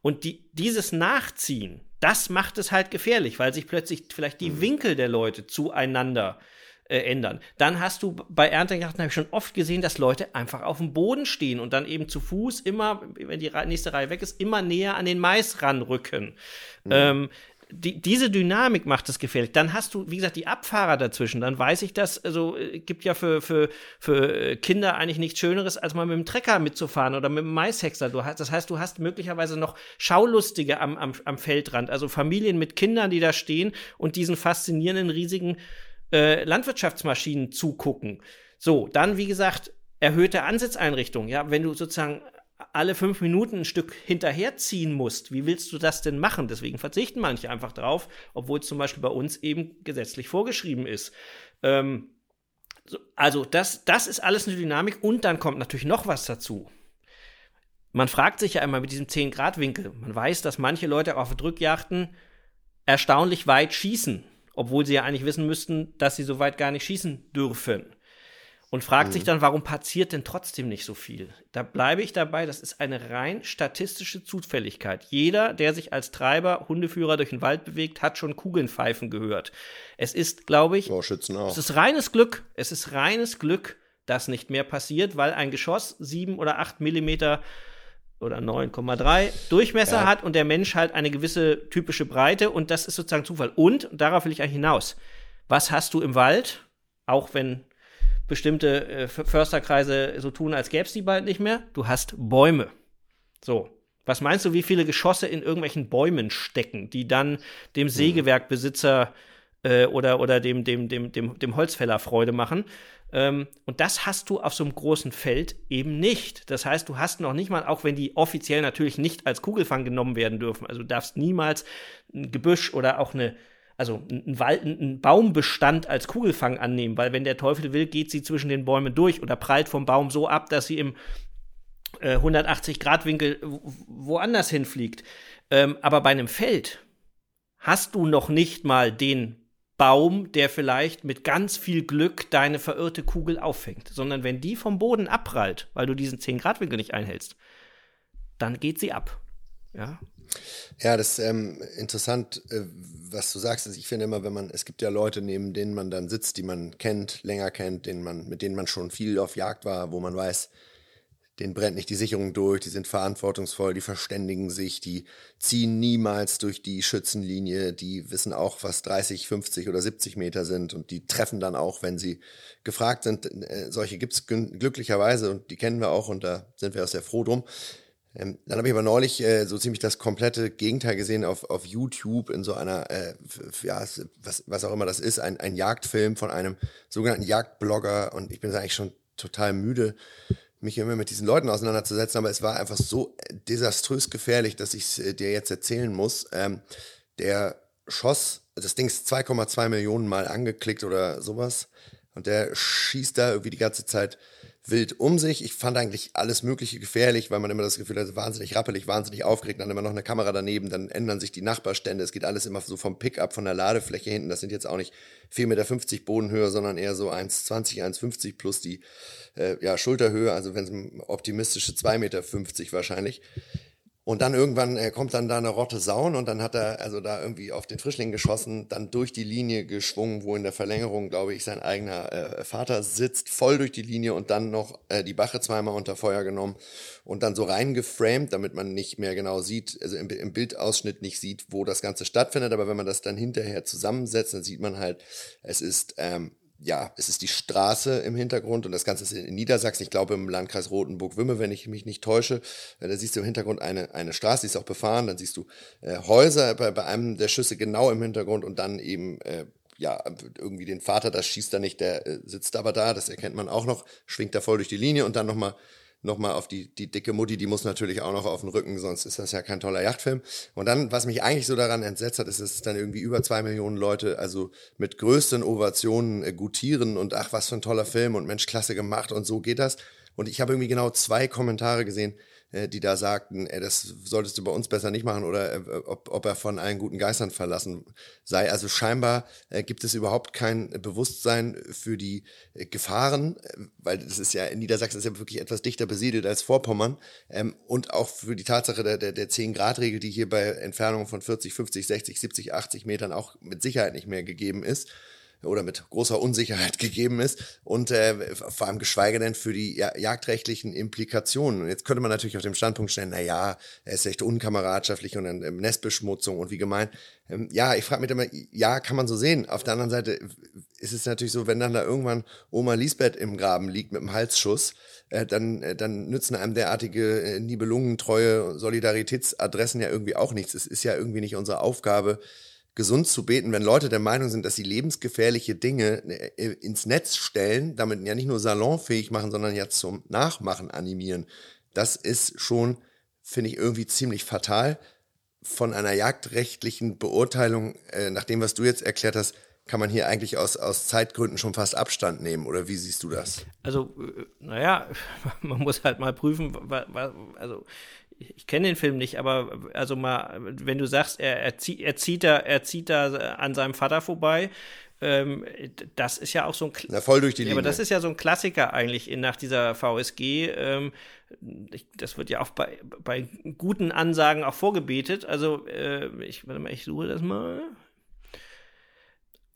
Und die, dieses Nachziehen, das macht es halt gefährlich, weil sich plötzlich vielleicht die hm. Winkel der Leute zueinander äh, äh, ändern. Dann hast du bei Erntejachten habe ich schon oft gesehen, dass Leute einfach auf dem Boden stehen und dann eben zu Fuß immer, wenn die nächste Reihe weg ist, immer näher an den Mais ranrücken. Mhm. Ähm, die, diese Dynamik macht es gefährlich. Dann hast du, wie gesagt, die Abfahrer dazwischen. Dann weiß ich das, also äh, gibt ja für, für, für Kinder eigentlich nichts Schöneres, als mal mit dem Trecker mitzufahren oder mit dem Maishäcksler. Du hast, das heißt, du hast möglicherweise noch Schaulustige am, am, am Feldrand, also Familien mit Kindern, die da stehen und diesen faszinierenden riesigen äh, Landwirtschaftsmaschinen zugucken. So, dann, wie gesagt, erhöhte Ansitzeinrichtung. Ja, wenn du sozusagen alle fünf Minuten ein Stück hinterherziehen musst, wie willst du das denn machen? Deswegen verzichten manche einfach drauf, obwohl es zum Beispiel bei uns eben gesetzlich vorgeschrieben ist. Ähm, so, also das, das ist alles eine Dynamik und dann kommt natürlich noch was dazu. Man fragt sich ja immer mit diesem 10-Grad-Winkel. Man weiß, dass manche Leute auf Drückjachten erstaunlich weit schießen obwohl sie ja eigentlich wissen müssten, dass sie so weit gar nicht schießen dürfen. Und fragt mhm. sich dann, warum passiert denn trotzdem nicht so viel? Da bleibe ich dabei, das ist eine rein statistische Zufälligkeit. Jeder, der sich als Treiber, Hundeführer durch den Wald bewegt, hat schon Kugeln pfeifen gehört. Es ist, glaube ich, oh, es ist reines Glück. Es ist reines Glück, dass nicht mehr passiert, weil ein Geschoss sieben oder acht Millimeter oder 9,3 Durchmesser ja. hat und der Mensch halt eine gewisse typische Breite und das ist sozusagen Zufall. Und, darauf will ich eigentlich hinaus, was hast du im Wald, auch wenn bestimmte äh, Försterkreise so tun, als gäbe es die bald nicht mehr, du hast Bäume. So, was meinst du, wie viele Geschosse in irgendwelchen Bäumen stecken, die dann dem mhm. Sägewerkbesitzer äh, oder, oder dem, dem, dem, dem, dem Holzfäller Freude machen? Ähm, und das hast du auf so einem großen Feld eben nicht. Das heißt, du hast noch nicht mal, auch wenn die offiziell natürlich nicht als Kugelfang genommen werden dürfen, also du darfst niemals ein Gebüsch oder auch eine, also ein, Wald, ein Baumbestand als Kugelfang annehmen, weil wenn der Teufel will, geht sie zwischen den Bäumen durch oder prallt vom Baum so ab, dass sie im äh, 180 Grad Winkel woanders hinfliegt. Ähm, aber bei einem Feld hast du noch nicht mal den Baum, der vielleicht mit ganz viel Glück deine verirrte Kugel auffängt, sondern wenn die vom Boden abprallt, weil du diesen 10-Grad-Winkel nicht einhältst, dann geht sie ab. Ja, ja das ist ähm, interessant, äh, was du sagst. Ich finde immer, wenn man, es gibt ja Leute, neben denen man dann sitzt, die man kennt, länger kennt, denen man, mit denen man schon viel auf Jagd war, wo man weiß, denen brennt nicht die Sicherung durch, die sind verantwortungsvoll, die verständigen sich, die ziehen niemals durch die Schützenlinie, die wissen auch, was 30, 50 oder 70 Meter sind und die treffen dann auch, wenn sie gefragt sind. Äh, solche gibt's glücklicherweise und die kennen wir auch und da sind wir auch sehr froh drum. Ähm, dann habe ich aber neulich äh, so ziemlich das komplette Gegenteil gesehen auf, auf YouTube in so einer, äh, ja, was, was auch immer das ist, ein, ein Jagdfilm von einem sogenannten Jagdblogger und ich bin eigentlich schon total müde mich immer mit diesen Leuten auseinanderzusetzen, aber es war einfach so desaströs gefährlich, dass ich es äh, dir jetzt erzählen muss. Ähm, der schoss, das Ding ist 2,2 Millionen Mal angeklickt oder sowas und der schießt da irgendwie die ganze Zeit wild um sich. Ich fand eigentlich alles Mögliche gefährlich, weil man immer das Gefühl hatte, wahnsinnig rappelig, wahnsinnig aufgeregt, dann immer noch eine Kamera daneben, dann ändern sich die Nachbarstände. Es geht alles immer so vom Pickup, von der Ladefläche hinten. Das sind jetzt auch nicht 4,50 Meter Bodenhöhe, sondern eher so 1,20, 1,50 plus die äh, ja, Schulterhöhe, also wenn es optimistische 2,50 Meter wahrscheinlich. Und dann irgendwann äh, kommt dann da eine Rotte Saun und dann hat er also da irgendwie auf den Frischling geschossen, dann durch die Linie geschwungen, wo in der Verlängerung, glaube ich, sein eigener äh, Vater sitzt, voll durch die Linie und dann noch äh, die Bache zweimal unter Feuer genommen und dann so reingeframed, damit man nicht mehr genau sieht, also im, im Bildausschnitt nicht sieht, wo das Ganze stattfindet. Aber wenn man das dann hinterher zusammensetzt, dann sieht man halt, es ist ähm, ja, es ist die Straße im Hintergrund und das Ganze ist in Niedersachsen, ich glaube im Landkreis Rotenburg-Wümme, wenn ich mich nicht täusche. Da siehst du im Hintergrund eine, eine Straße, die ist auch befahren, dann siehst du äh, Häuser bei, bei einem der Schüsse genau im Hintergrund und dann eben äh, ja, irgendwie den Vater, das schießt er nicht, der äh, sitzt aber da, das erkennt man auch noch, schwingt da voll durch die Linie und dann nochmal nochmal auf die, die dicke Mutti, die muss natürlich auch noch auf den Rücken, sonst ist das ja kein toller Yachtfilm. Und dann, was mich eigentlich so daran entsetzt hat, ist, dass es dann irgendwie über zwei Millionen Leute, also mit größten Ovationen äh, gutieren und ach, was für ein toller Film und Mensch, klasse gemacht und so geht das. Und ich habe irgendwie genau zwei Kommentare gesehen, die da sagten, ey, das solltest du bei uns besser nicht machen oder äh, ob, ob er von allen guten Geistern verlassen sei. Also scheinbar äh, gibt es überhaupt kein Bewusstsein für die äh, Gefahren, äh, weil das ist ja in Niedersachsen ist ja wirklich etwas dichter besiedelt als Vorpommern ähm, und auch für die Tatsache der, der, der 10-Grad-Regel, die hier bei Entfernungen von 40, 50, 60, 70, 80 Metern auch mit Sicherheit nicht mehr gegeben ist oder mit großer Unsicherheit gegeben ist und äh, vor allem geschweige denn für die ja, jagdrechtlichen Implikationen. Und jetzt könnte man natürlich auf dem Standpunkt stellen, na ja, er ist echt unkameradschaftlich und dann ähm, Nestbeschmutzung und wie gemein. Ähm, ja, ich frage mich immer, ja, kann man so sehen. Auf der anderen Seite ist es natürlich so, wenn dann da irgendwann Oma Lisbeth im Graben liegt mit einem Halsschuss, äh, dann, äh, dann nützen einem derartige äh, Nibelungentreue Solidaritätsadressen ja irgendwie auch nichts. Es ist ja irgendwie nicht unsere Aufgabe, gesund zu beten, wenn Leute der Meinung sind, dass sie lebensgefährliche Dinge äh, ins Netz stellen, damit ja nicht nur salonfähig machen, sondern ja zum Nachmachen animieren. Das ist schon, finde ich, irgendwie ziemlich fatal. Von einer jagdrechtlichen Beurteilung, äh, nach dem, was du jetzt erklärt hast, kann man hier eigentlich aus, aus Zeitgründen schon fast Abstand nehmen, oder wie siehst du das? Also, äh, naja, man muss halt mal prüfen, also ich kenne den Film nicht, aber also mal, wenn du sagst, er, er, zieht, er, zieht, da, er zieht da an seinem Vater vorbei, ähm, das ist ja auch so ein Na, voll durch die Linie. aber das ist ja so ein Klassiker eigentlich in, nach dieser VSG. Ähm, ich, das wird ja auch bei, bei guten Ansagen auch vorgebetet. Also äh, ich, warte mal, ich suche das mal.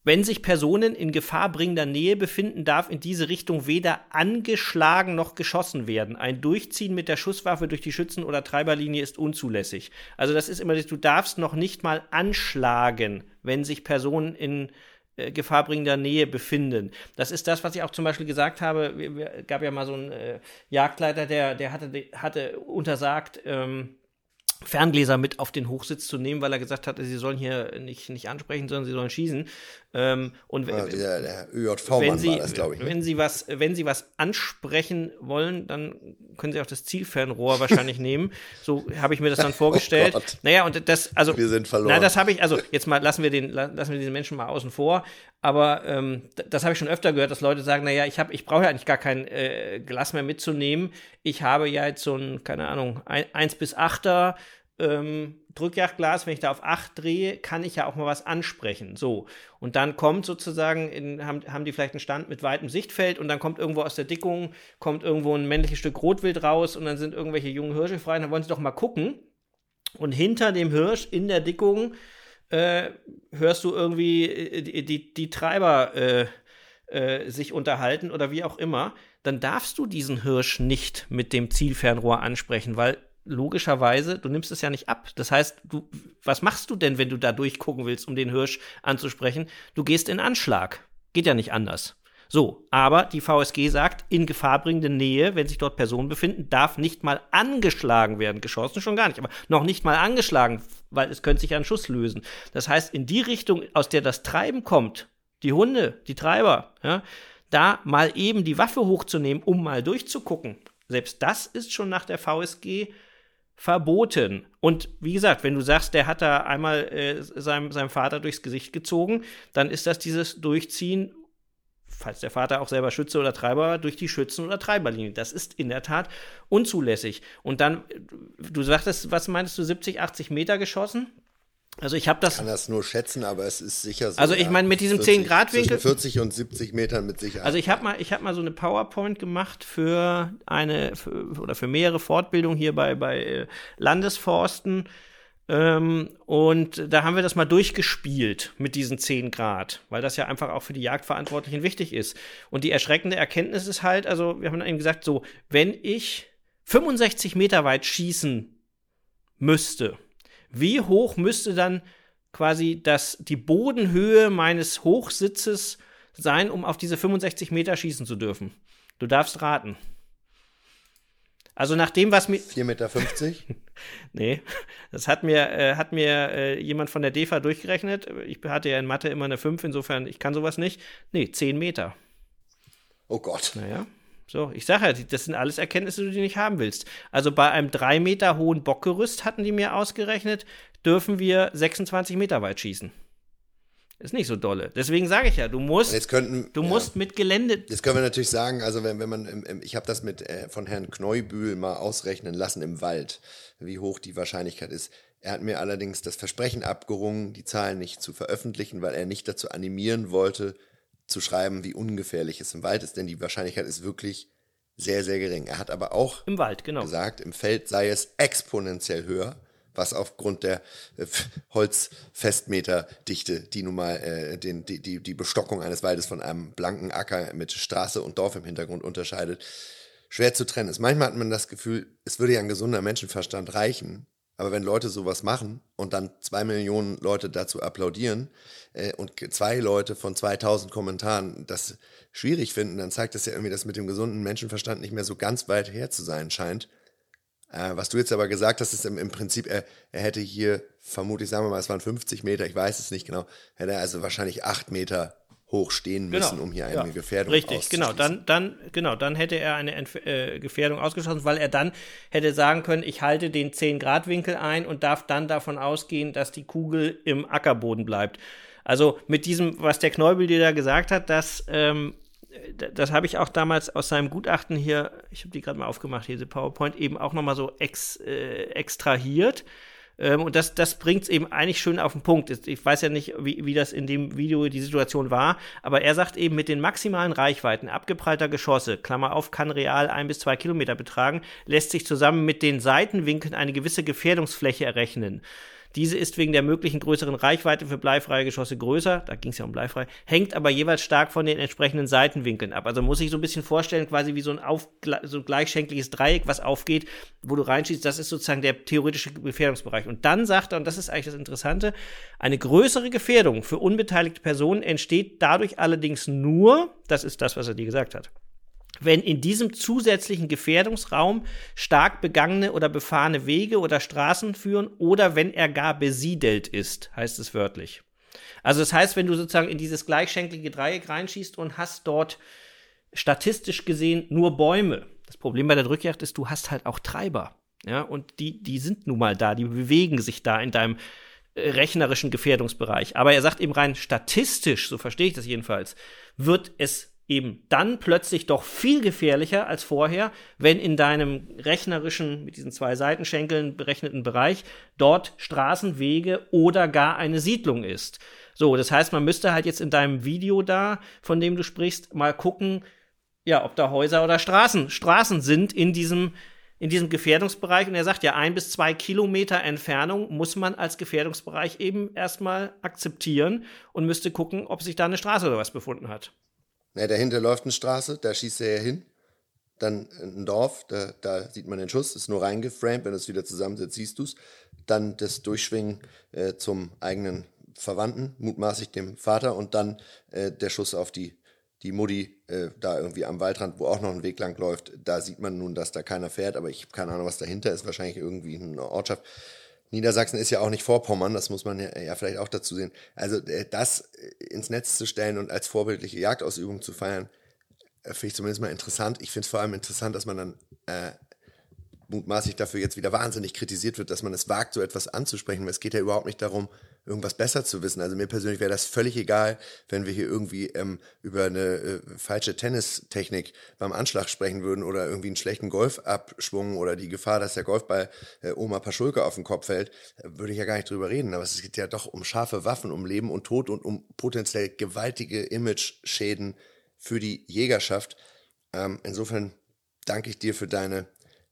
Wenn sich Personen in gefahrbringender Nähe befinden, darf in diese Richtung weder angeschlagen noch geschossen werden. Ein Durchziehen mit der Schusswaffe durch die Schützen- oder Treiberlinie ist unzulässig. Also das ist immer, du darfst noch nicht mal anschlagen, wenn sich Personen in äh, gefahrbringender Nähe befinden. Das ist das, was ich auch zum Beispiel gesagt habe. Es gab ja mal so einen äh, Jagdleiter, der, der hatte, hatte untersagt, ähm, Ferngläser mit auf den Hochsitz zu nehmen, weil er gesagt hatte, sie sollen hier nicht, nicht ansprechen, sondern sie sollen schießen. Ähm, und ja, der, der ÖJV-Mann war das, ich. Ne? Wenn sie, was, wenn sie was ansprechen wollen, dann können sie auch das Zielfernrohr wahrscheinlich nehmen. So habe ich mir das dann vorgestellt. Oh naja, und das, also. Wir sind verloren. Na, das habe ich, also jetzt mal lassen wir den, lassen wir diesen Menschen mal außen vor. Aber ähm, das habe ich schon öfter gehört, dass Leute sagen, naja, ich habe, ich brauche ja eigentlich gar kein äh, Glas mehr mitzunehmen. Ich habe ja jetzt so ein, keine Ahnung, ein, 1 bis 8er ähm, Drückjagdglas, wenn ich da auf 8 drehe, kann ich ja auch mal was ansprechen. So. Und dann kommt sozusagen, in, haben, haben die vielleicht einen Stand mit weitem Sichtfeld und dann kommt irgendwo aus der Dickung, kommt irgendwo ein männliches Stück Rotwild raus und dann sind irgendwelche jungen Hirsche frei. Und dann wollen sie doch mal gucken. Und hinter dem Hirsch in der Dickung äh, hörst du irgendwie äh, die, die, die Treiber äh, äh, sich unterhalten oder wie auch immer. Dann darfst du diesen Hirsch nicht mit dem Zielfernrohr ansprechen, weil logischerweise, du nimmst es ja nicht ab. Das heißt, du, was machst du denn, wenn du da durchgucken willst, um den Hirsch anzusprechen? Du gehst in Anschlag. Geht ja nicht anders. So, aber die VSG sagt, in gefahrbringende Nähe, wenn sich dort Personen befinden, darf nicht mal angeschlagen werden. Geschossen schon gar nicht, aber noch nicht mal angeschlagen, weil es könnte sich ja ein Schuss lösen. Das heißt, in die Richtung, aus der das Treiben kommt, die Hunde, die Treiber, ja, da mal eben die Waffe hochzunehmen, um mal durchzugucken. Selbst das ist schon nach der VSG verboten. Und wie gesagt, wenn du sagst, der hat da einmal äh, seinem, seinem Vater durchs Gesicht gezogen, dann ist das dieses Durchziehen falls der Vater auch selber Schütze oder Treiber war, durch die Schützen- oder Treiberlinie. Das ist in der Tat unzulässig. Und dann, du sagtest, was meinst du, 70, 80 Meter geschossen? Also ich habe das. Ich kann das nur schätzen, aber es ist sicher so. Also ich meine mit diesem 10 Grad Winkel 40 und 70 Metern mit Sicherheit. Also ich habe mal ich habe mal so eine PowerPoint gemacht für eine für, oder für mehrere Fortbildungen hier bei bei äh, Landesforsten ähm, und da haben wir das mal durchgespielt mit diesen 10 Grad, weil das ja einfach auch für die Jagdverantwortlichen wichtig ist. Und die erschreckende Erkenntnis ist halt, also wir haben eben gesagt, so, wenn ich 65 Meter weit schießen müsste, wie hoch müsste dann quasi das, die Bodenhöhe meines Hochsitzes sein, um auf diese 65 Meter schießen zu dürfen? Du darfst raten. Also nach dem, was mir. 4,50 Meter? nee, das hat mir, äh, hat mir äh, jemand von der DEFA durchgerechnet. Ich hatte ja in Mathe immer eine 5, insofern, ich kann sowas nicht. Nee, 10 Meter. Oh Gott. Naja. So, ich sage ja, das sind alles Erkenntnisse, die du nicht haben willst. Also bei einem 3 Meter hohen Bockgerüst hatten die mir ausgerechnet, dürfen wir 26 Meter weit schießen. Ist nicht so dolle. Deswegen sage ich ja, du musst, jetzt könnten, du ja, musst mit Gelände. Jetzt können wir natürlich sagen, also wenn, wenn man, ich habe das mit äh, von Herrn Kneubühl mal ausrechnen lassen im Wald, wie hoch die Wahrscheinlichkeit ist. Er hat mir allerdings das Versprechen abgerungen, die Zahlen nicht zu veröffentlichen, weil er nicht dazu animieren wollte, zu schreiben, wie ungefährlich es im Wald ist, denn die Wahrscheinlichkeit ist wirklich sehr, sehr gering. Er hat aber auch im Wald, genau. gesagt, im Feld sei es exponentiell höher was aufgrund der äh, Holzfestmeterdichte, die nun mal äh, den, die, die, die Bestockung eines Waldes von einem blanken Acker mit Straße und Dorf im Hintergrund unterscheidet, schwer zu trennen ist. Manchmal hat man das Gefühl, es würde ja ein gesunder Menschenverstand reichen, aber wenn Leute sowas machen und dann zwei Millionen Leute dazu applaudieren äh, und zwei Leute von 2000 Kommentaren das schwierig finden, dann zeigt das ja irgendwie, dass mit dem gesunden Menschenverstand nicht mehr so ganz weit her zu sein scheint. Äh, was du jetzt aber gesagt hast, ist im, im Prinzip, er, er, hätte hier, vermutlich, sagen wir mal, es waren 50 Meter, ich weiß es nicht genau, hätte er also wahrscheinlich acht Meter hoch stehen müssen, genau. um hier eine ja. Gefährdung Richtig, genau, dann, dann, genau, dann hätte er eine Entf äh, Gefährdung ausgeschlossen, weil er dann hätte sagen können, ich halte den 10-Grad-Winkel ein und darf dann davon ausgehen, dass die Kugel im Ackerboden bleibt. Also mit diesem, was der Kneubel dir da gesagt hat, dass ähm, das habe ich auch damals aus seinem Gutachten hier, ich habe die gerade mal aufgemacht, diese PowerPoint, eben auch nochmal so ex, äh, extrahiert. Ähm, und das, das bringt es eben eigentlich schön auf den Punkt. Ich weiß ja nicht, wie, wie das in dem Video die Situation war, aber er sagt eben, mit den maximalen Reichweiten abgeprallter Geschosse, Klammer auf, kann real ein bis zwei Kilometer betragen, lässt sich zusammen mit den Seitenwinkeln eine gewisse Gefährdungsfläche errechnen. Diese ist wegen der möglichen größeren Reichweite für bleifreie Geschosse größer, da ging es ja um bleifrei, hängt aber jeweils stark von den entsprechenden Seitenwinkeln ab. Also muss ich so ein bisschen vorstellen, quasi wie so ein, auf, so ein gleichschenkliges Dreieck, was aufgeht, wo du reinschießt, das ist sozusagen der theoretische Gefährdungsbereich. Und dann sagt er, und das ist eigentlich das Interessante, eine größere Gefährdung für unbeteiligte Personen entsteht dadurch allerdings nur, das ist das, was er dir gesagt hat, wenn in diesem zusätzlichen Gefährdungsraum stark begangene oder befahrene Wege oder Straßen führen oder wenn er gar besiedelt ist, heißt es wörtlich. Also das heißt, wenn du sozusagen in dieses gleichschenklige Dreieck reinschießt und hast dort statistisch gesehen nur Bäume. Das Problem bei der Drückjagd ist, du hast halt auch Treiber. Ja, und die, die sind nun mal da, die bewegen sich da in deinem äh, rechnerischen Gefährdungsbereich. Aber er sagt eben rein statistisch, so verstehe ich das jedenfalls, wird es eben dann plötzlich doch viel gefährlicher als vorher, wenn in deinem rechnerischen, mit diesen zwei Seitenschenkeln berechneten Bereich dort Straßen, Wege oder gar eine Siedlung ist. So, das heißt, man müsste halt jetzt in deinem Video da, von dem du sprichst, mal gucken, ja, ob da Häuser oder Straßen, Straßen sind in diesem, in diesem Gefährdungsbereich. Und er sagt ja, ein bis zwei Kilometer Entfernung muss man als Gefährdungsbereich eben erstmal akzeptieren und müsste gucken, ob sich da eine Straße oder was befunden hat. Na, dahinter läuft eine Straße, da schießt er ja hin. Dann ein Dorf, da, da sieht man den Schuss, ist nur reingeframed, wenn es wieder zusammensetzt, siehst du es. Dann das Durchschwingen äh, zum eigenen Verwandten, mutmaßlich dem Vater, und dann äh, der Schuss auf die, die Mutti äh, da irgendwie am Waldrand, wo auch noch ein Weg lang läuft. Da sieht man nun, dass da keiner fährt, aber ich habe keine Ahnung, was dahinter ist. Wahrscheinlich irgendwie eine Ortschaft. Niedersachsen ist ja auch nicht Vorpommern, das muss man ja, ja vielleicht auch dazu sehen. Also äh, das äh, ins Netz zu stellen und als vorbildliche Jagdausübung zu feiern, äh, finde ich zumindest mal interessant. Ich finde es vor allem interessant, dass man dann äh, mutmaßlich dafür jetzt wieder wahnsinnig kritisiert wird, dass man es wagt, so etwas anzusprechen. Es geht ja überhaupt nicht darum, irgendwas besser zu wissen. Also mir persönlich wäre das völlig egal, wenn wir hier irgendwie ähm, über eine äh, falsche Tennistechnik beim Anschlag sprechen würden oder irgendwie einen schlechten Golfabschwung oder die Gefahr, dass der Golfball äh, Oma Paschulke auf den Kopf fällt, äh, würde ich ja gar nicht drüber reden. Aber es geht ja doch um scharfe Waffen, um Leben und Tod und um potenziell gewaltige Image-Schäden für die Jägerschaft. Ähm, insofern danke ich dir für deine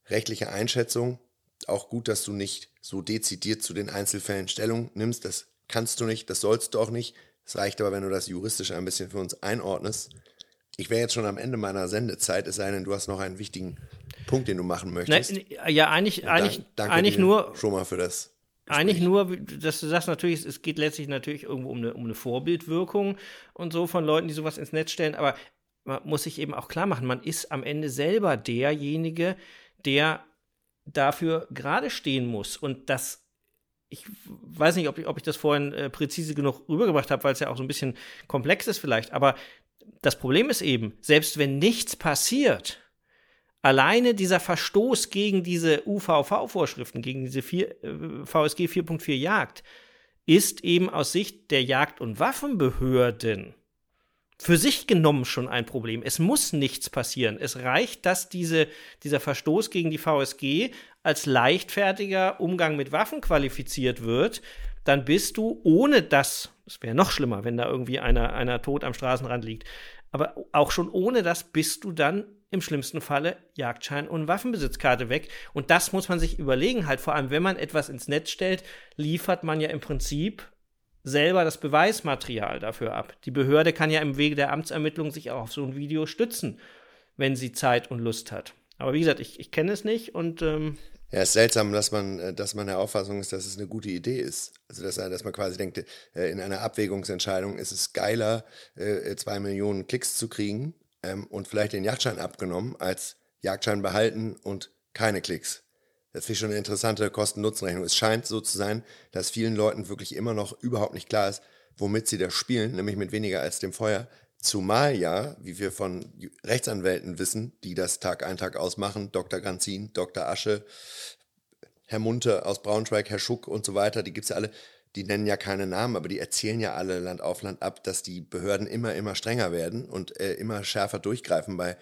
rechtliche Einschätzung. Auch gut, dass du nicht so dezidiert zu den Einzelfällen Stellung nimmst. Das kannst du nicht, das sollst du auch nicht. Es reicht aber, wenn du das juristisch ein bisschen für uns einordnest. Ich wäre jetzt schon am Ende meiner Sendezeit, es sei denn, du hast noch einen wichtigen Punkt, den du machen möchtest. Ne, ja, eigentlich, eigentlich, danke eigentlich nur schon mal für das. Gespräch. Eigentlich nur, dass du sagst natürlich, es geht letztlich natürlich irgendwo um eine, um eine Vorbildwirkung und so von Leuten, die sowas ins Netz stellen, aber man muss sich eben auch klar machen, man ist am Ende selber derjenige, der dafür gerade stehen muss. Und das, ich weiß nicht, ob ich, ob ich das vorhin äh, präzise genug rübergebracht habe, weil es ja auch so ein bisschen komplex ist vielleicht, aber das Problem ist eben, selbst wenn nichts passiert, alleine dieser Verstoß gegen diese UVV-Vorschriften, gegen diese 4, äh, VSG 4.4 Jagd, ist eben aus Sicht der Jagd- und Waffenbehörden für sich genommen schon ein Problem. Es muss nichts passieren. Es reicht, dass diese, dieser Verstoß gegen die VSG als leichtfertiger Umgang mit Waffen qualifiziert wird. Dann bist du, ohne das, es wäre noch schlimmer, wenn da irgendwie einer, einer tot am Straßenrand liegt, aber auch schon ohne das bist du dann im schlimmsten Falle Jagdschein und Waffenbesitzkarte weg. Und das muss man sich überlegen, halt vor allem, wenn man etwas ins Netz stellt, liefert man ja im Prinzip selber das Beweismaterial dafür ab. Die Behörde kann ja im Wege der Amtsermittlung sich auch auf so ein Video stützen, wenn sie Zeit und Lust hat. Aber wie gesagt, ich, ich kenne es nicht und ähm ja, es ist seltsam, dass man, äh, dass man der Auffassung ist, dass es eine gute Idee ist. Also dass, dass man quasi denkt, äh, in einer Abwägungsentscheidung ist es geiler, äh, zwei Millionen Klicks zu kriegen ähm, und vielleicht den Jagdschein abgenommen, als Jagdschein behalten und keine Klicks. Das finde ich schon eine interessante Kosten-Nutzen-Rechnung. Es scheint so zu sein, dass vielen Leuten wirklich immer noch überhaupt nicht klar ist, womit sie das spielen, nämlich mit weniger als dem Feuer. Zumal ja, wie wir von Rechtsanwälten wissen, die das Tag ein, Tag ausmachen, Dr. Granzin, Dr. Asche, Herr Munte aus Braunschweig, Herr Schuck und so weiter, die gibt es ja alle, die nennen ja keine Namen, aber die erzählen ja alle Land auf Land ab, dass die Behörden immer, immer strenger werden und äh, immer schärfer durchgreifen bei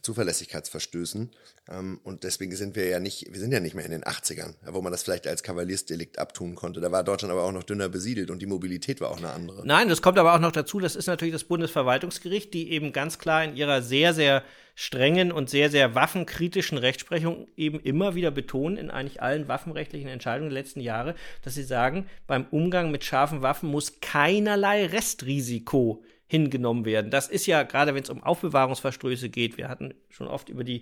Zuverlässigkeitsverstößen. Ähm, und deswegen sind wir ja nicht, wir sind ja nicht mehr in den 80ern, wo man das vielleicht als Kavaliersdelikt abtun konnte. Da war Deutschland aber auch noch dünner besiedelt und die Mobilität war auch eine andere. Nein, das kommt aber auch noch dazu, das ist natürlich das Bundesverwaltungsgericht, die eben ganz klar in ihrer sehr, sehr strengen und sehr, sehr waffenkritischen Rechtsprechung eben immer wieder betonen, in eigentlich allen waffenrechtlichen Entscheidungen der letzten Jahre, dass sie sagen, beim Umgang mit scharfen Waffen muss keinerlei Restrisiko hingenommen werden. Das ist ja, gerade wenn es um Aufbewahrungsverstöße geht, wir hatten schon oft über die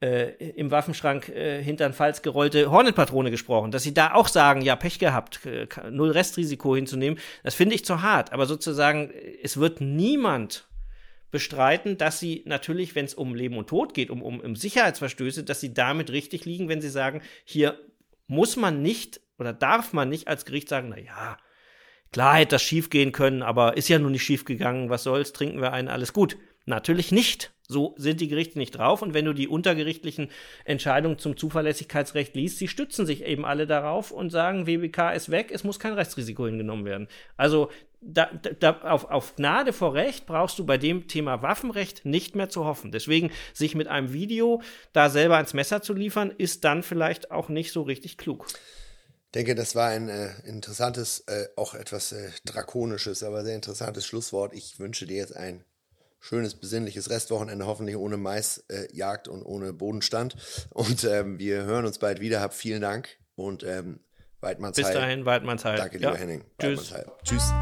äh, im Waffenschrank äh, hinter den Falz gerollte Hornetpatrone gesprochen, dass sie da auch sagen, ja, Pech gehabt, äh, null Restrisiko hinzunehmen, das finde ich zu hart. Aber sozusagen, es wird niemand bestreiten, dass sie natürlich, wenn es um Leben und Tod geht, um, um, um Sicherheitsverstöße, dass sie damit richtig liegen, wenn sie sagen, hier muss man nicht oder darf man nicht als Gericht sagen, na ja, Klar hätte das schief gehen können, aber ist ja nun nicht schief gegangen. Was soll's? Trinken wir einen, alles gut. Natürlich nicht. So sind die Gerichte nicht drauf. Und wenn du die untergerichtlichen Entscheidungen zum Zuverlässigkeitsrecht liest, sie stützen sich eben alle darauf und sagen, WBK ist weg, es muss kein Rechtsrisiko hingenommen werden. Also da, da, auf, auf Gnade vor Recht brauchst du bei dem Thema Waffenrecht nicht mehr zu hoffen. Deswegen sich mit einem Video da selber ans Messer zu liefern, ist dann vielleicht auch nicht so richtig klug denke, das war ein äh, interessantes, äh, auch etwas äh, drakonisches, aber sehr interessantes Schlusswort. Ich wünsche dir jetzt ein schönes, besinnliches Restwochenende, hoffentlich ohne Maisjagd und ohne Bodenstand. Und ähm, wir hören uns bald wieder. Hab vielen Dank und ähm, Weidmanns Bis dahin, Weidmanns Danke, lieber ja. Henning. Tschüss. Tschüss.